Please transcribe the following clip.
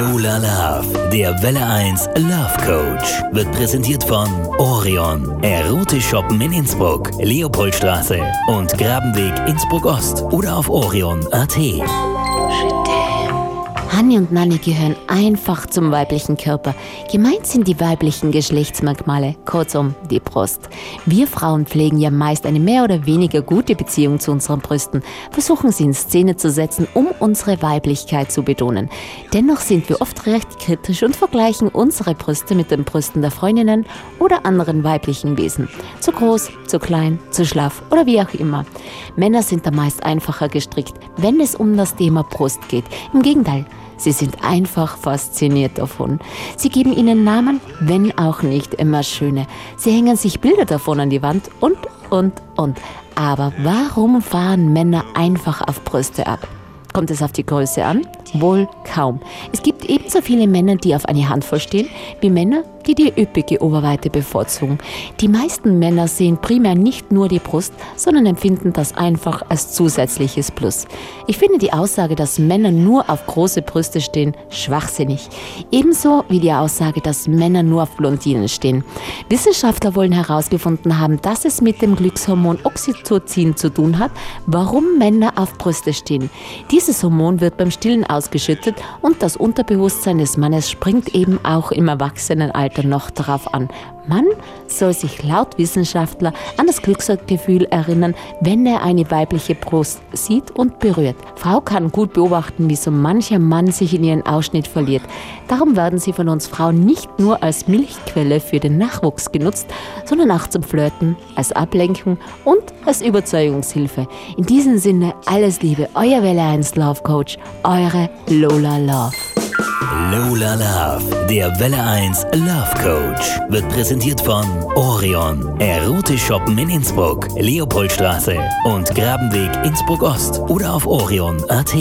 Lola Love, der Welle 1 Love Coach, wird präsentiert von Orion, Erotisch Shoppen in Innsbruck, Leopoldstraße und Grabenweg Innsbruck Ost oder auf orion.at. Hanni und Nanni gehören einfach zum weiblichen Körper. Gemeint sind die weiblichen Geschlechtsmerkmale, kurzum die Brust. Wir Frauen pflegen ja meist eine mehr oder weniger gute Beziehung zu unseren Brüsten, versuchen sie in Szene zu setzen, um unsere Weiblichkeit zu betonen. Dennoch sind wir oft recht kritisch und vergleichen unsere Brüste mit den Brüsten der Freundinnen oder anderen weiblichen Wesen. Zu groß, zu klein, zu schlaff oder wie auch immer. Männer sind da meist einfacher gestrickt, wenn es um das Thema Brust geht. Im Gegenteil, Sie sind einfach fasziniert davon. Sie geben ihnen Namen, wenn auch nicht immer schöne. Sie hängen sich Bilder davon an die Wand und, und, und. Aber warum fahren Männer einfach auf Brüste ab? Kommt es auf die Größe an? Wohl kaum. Es gibt ebenso viele Männer, die auf eine Handvoll stehen, wie Männer, die die üppige Oberweite bevorzugen. Die meisten Männer sehen primär nicht nur die Brust, sondern empfinden das einfach als zusätzliches Plus. Ich finde die Aussage, dass Männer nur auf große Brüste stehen, schwachsinnig. Ebenso wie die Aussage, dass Männer nur auf Blondinen stehen. Wissenschaftler wollen herausgefunden haben, dass es mit dem Glückshormon Oxytocin zu tun hat, warum Männer auf Brüste stehen. Dieses Hormon wird beim Stillen ausgeschüttet und das Unterbewusstsein des Mannes springt eben auch im Erwachsenenalter noch darauf an. Mann soll sich laut Wissenschaftler an das Glücksgefühl erinnern, wenn er eine weibliche Brust sieht und berührt. Frau kann gut beobachten, wie so mancher Mann sich in ihren Ausschnitt verliert. Darum werden sie von uns Frauen nicht nur als Milchquelle für den Nachwuchs genutzt, sondern auch zum Flirten, als Ablenkung und als Überzeugungshilfe. In diesem Sinne alles Liebe, euer Welle 1 Love Coach, eure Lola Love. Lola Love, der Welle 1 Love Coach, wird präsentiert von Orion, Erotisch Shoppen in Innsbruck, Leopoldstraße und Grabenweg Innsbruck Ost oder auf orion.at.